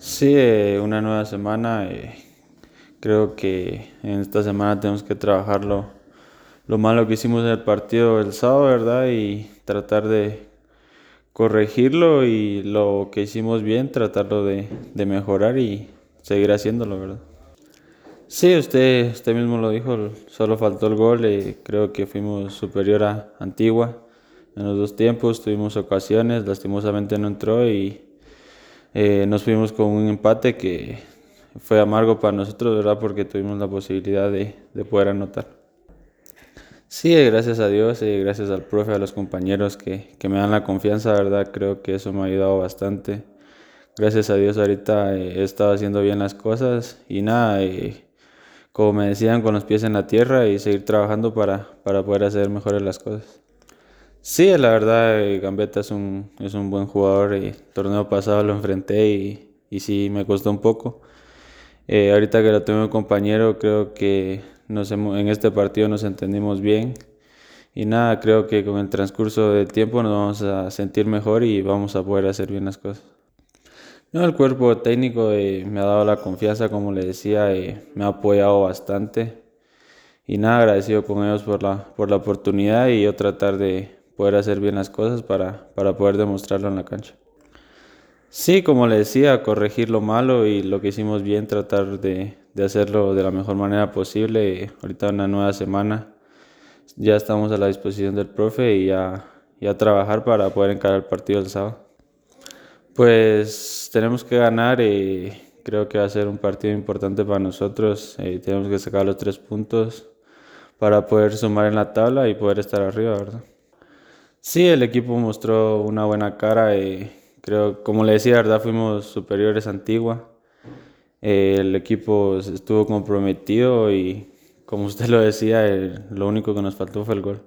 Sí, eh, una nueva semana. eh, creo que en esta semana tenemos que trabajar lo, lo malo que hicimos en el partido del sábado, ¿verdad? Y tratar de corregirlo y lo que hicimos bien, tratarlo de, de mejorar y seguir haciéndolo, ¿verdad? Sí, usted, usted mismo lo dijo, solo faltó el gol. eh, creo que fuimos superior a Antigua en los dos tiempos, tuvimos ocasiones, lastimosamente no entró y eh, nos fuimos con un empate que fue amargo para nosotros, ¿verdad? Porque tuvimos la posibilidad de, de poder anotar. Sí, eh, gracias a Dios, eh, gracias al profe, a los compañeros que, que me dan la confianza, ¿verdad? Creo que eso me ha ayudado bastante. Gracias a Dios ahorita eh, he estado haciendo bien las cosas y nada, como me decían, con los pies en la tierra y seguir trabajando para, para poder hacer mejores las cosas. Sí, la verdad, eh, Gambetta es un, es un buen jugador. El torneo pasado lo enfrenté y, y sí me costó un poco. Eh, ahorita que lo tengo de compañero, creo que nos hemo- en este partido nos entendimos bien. Y nada, creo que con el transcurso del tiempo nos vamos a sentir mejor y vamos a poder hacer bien las cosas. No, el cuerpo técnico eh, me ha dado la confianza, como le decía, eh, me ha apoyado bastante. Y nada, agradecido con ellos por la, por la oportunidad y yo tratar de poder hacer bien las cosas para, para poder demostrarlo en la cancha. Sí, como le decía, corregir lo malo y lo que hicimos bien, tratar de, de hacerlo de la mejor manera posible. Ahorita una nueva semana, ya estamos a la disposición del profe y ya, ya trabajar para poder encarar el partido del sábado. Pues tenemos que ganar, eh, creo que va a ser un partido importante para nosotros. eh, tenemos que sacar los tres puntos para poder sumar en la tabla y poder estar arriba, ¿verdad? Sí, el equipo mostró una buena cara. eh, creo, como le decía, ¿verdad? Fuimos superiores a Antigua. El equipo estuvo comprometido y, como usted lo decía, eh, lo único que nos faltó fue el gol.